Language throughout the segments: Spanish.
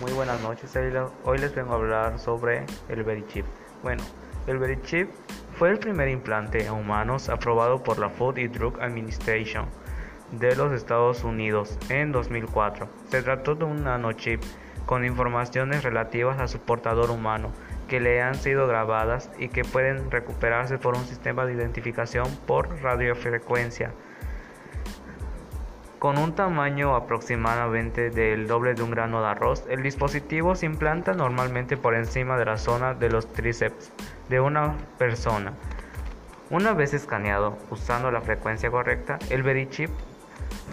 muy buenas noches. Hoy les vengo a hablar sobre el Verichip. Bueno, el Verichip fue el primer implante a humanos aprobado por la Food and Drug Administration de los Estados Unidos en 2004. Se trató de un nanochip con informaciones relativas a su portador humano que le han sido grabadas y que pueden recuperarse por un sistema de identificación por radiofrecuencia con un tamaño aproximadamente del doble de un grano de arroz, el dispositivo se implanta normalmente por encima de la zona de los tríceps de una persona. Una vez escaneado usando la frecuencia correcta, el Verichip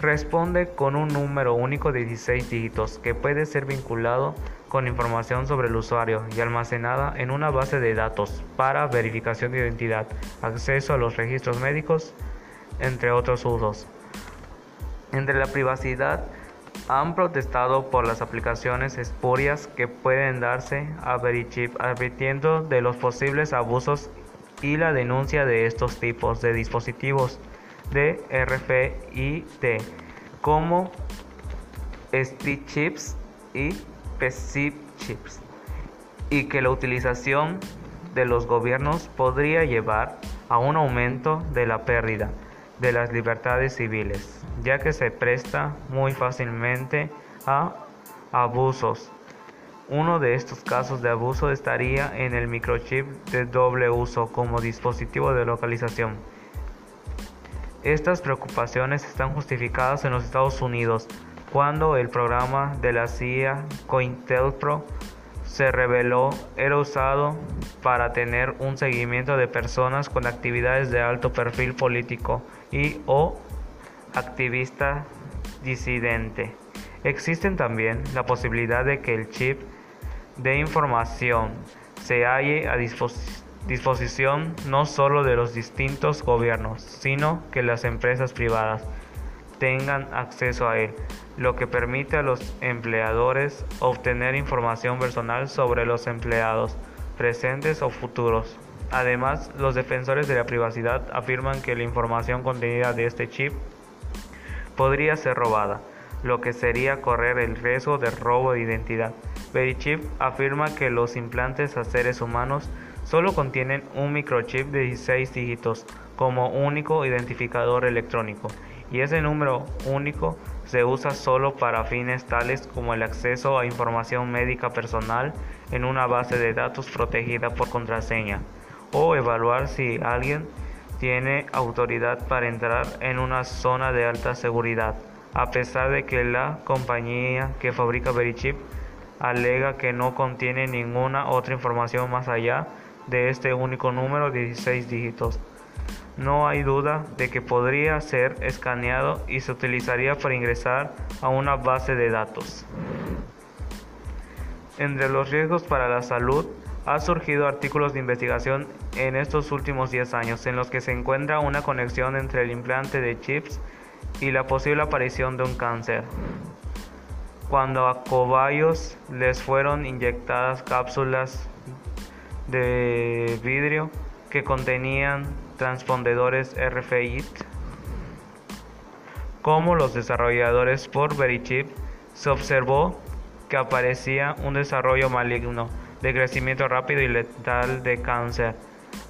responde con un número único de 16 dígitos que puede ser vinculado con información sobre el usuario y almacenada en una base de datos para verificación de identidad, acceso a los registros médicos, entre otros usos entre la privacidad han protestado por las aplicaciones espurias que pueden darse a Verichip, advirtiendo de los posibles abusos y la denuncia de estos tipos de dispositivos de RFID como ST chips y PCIP chips y que la utilización de los gobiernos podría llevar a un aumento de la pérdida de las libertades civiles, ya que se presta muy fácilmente a abusos. Uno de estos casos de abuso estaría en el microchip de doble uso como dispositivo de localización. Estas preocupaciones están justificadas en los Estados Unidos cuando el programa de la CIA COINTELPRO se reveló era usado para tener un seguimiento de personas con actividades de alto perfil político y o activista disidente. Existen también la posibilidad de que el chip de información se halle a disposición no solo de los distintos gobiernos, sino que las empresas privadas tengan acceso a él, lo que permite a los empleadores obtener información personal sobre los empleados, presentes o futuros. Además, los defensores de la privacidad afirman que la información contenida de este chip podría ser robada, lo que sería correr el riesgo de robo de identidad. Verichip afirma que los implantes a seres humanos solo contienen un microchip de 16 dígitos como único identificador electrónico y ese número único se usa solo para fines tales como el acceso a información médica personal en una base de datos protegida por contraseña o evaluar si alguien tiene autoridad para entrar en una zona de alta seguridad, a pesar de que la compañía que fabrica Verichip alega que no contiene ninguna otra información más allá de este único número de 16 dígitos. No hay duda de que podría ser escaneado y se utilizaría para ingresar a una base de datos. Entre los riesgos para la salud ha surgido artículos de investigación en estos últimos 10 años en los que se encuentra una conexión entre el implante de chips y la posible aparición de un cáncer. Cuando a cobayos les fueron inyectadas cápsulas de vidrio que contenían transpondedores RFID, como los desarrolladores por Verichip, se observó que aparecía un desarrollo maligno de crecimiento rápido y letal de cáncer,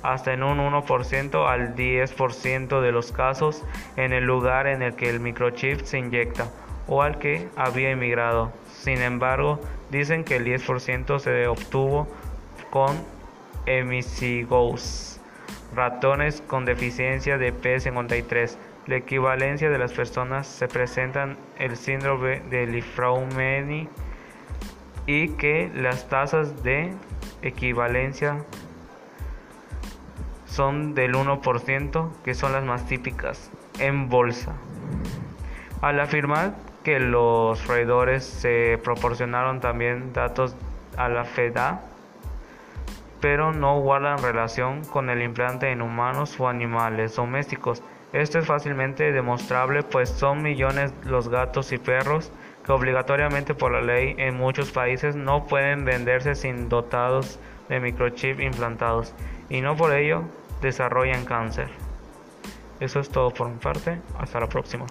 hasta en un 1% al 10% de los casos en el lugar en el que el microchip se inyecta o al que había emigrado. Sin embargo, dicen que el 10% se obtuvo con Emisigos, ratones con deficiencia de P53. La equivalencia de las personas se presentan el síndrome de Lifraumeni y que las tasas de equivalencia son del 1%, que son las más típicas en bolsa. Al afirmar que los roedores se proporcionaron también datos a la FEDA, pero no guardan relación con el implante en humanos o animales domésticos. Esto es fácilmente demostrable pues son millones los gatos y perros que obligatoriamente por la ley en muchos países no pueden venderse sin dotados de microchip implantados y no por ello desarrollan cáncer. Eso es todo por mi parte, hasta la próxima.